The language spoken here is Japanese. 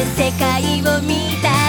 世界を見た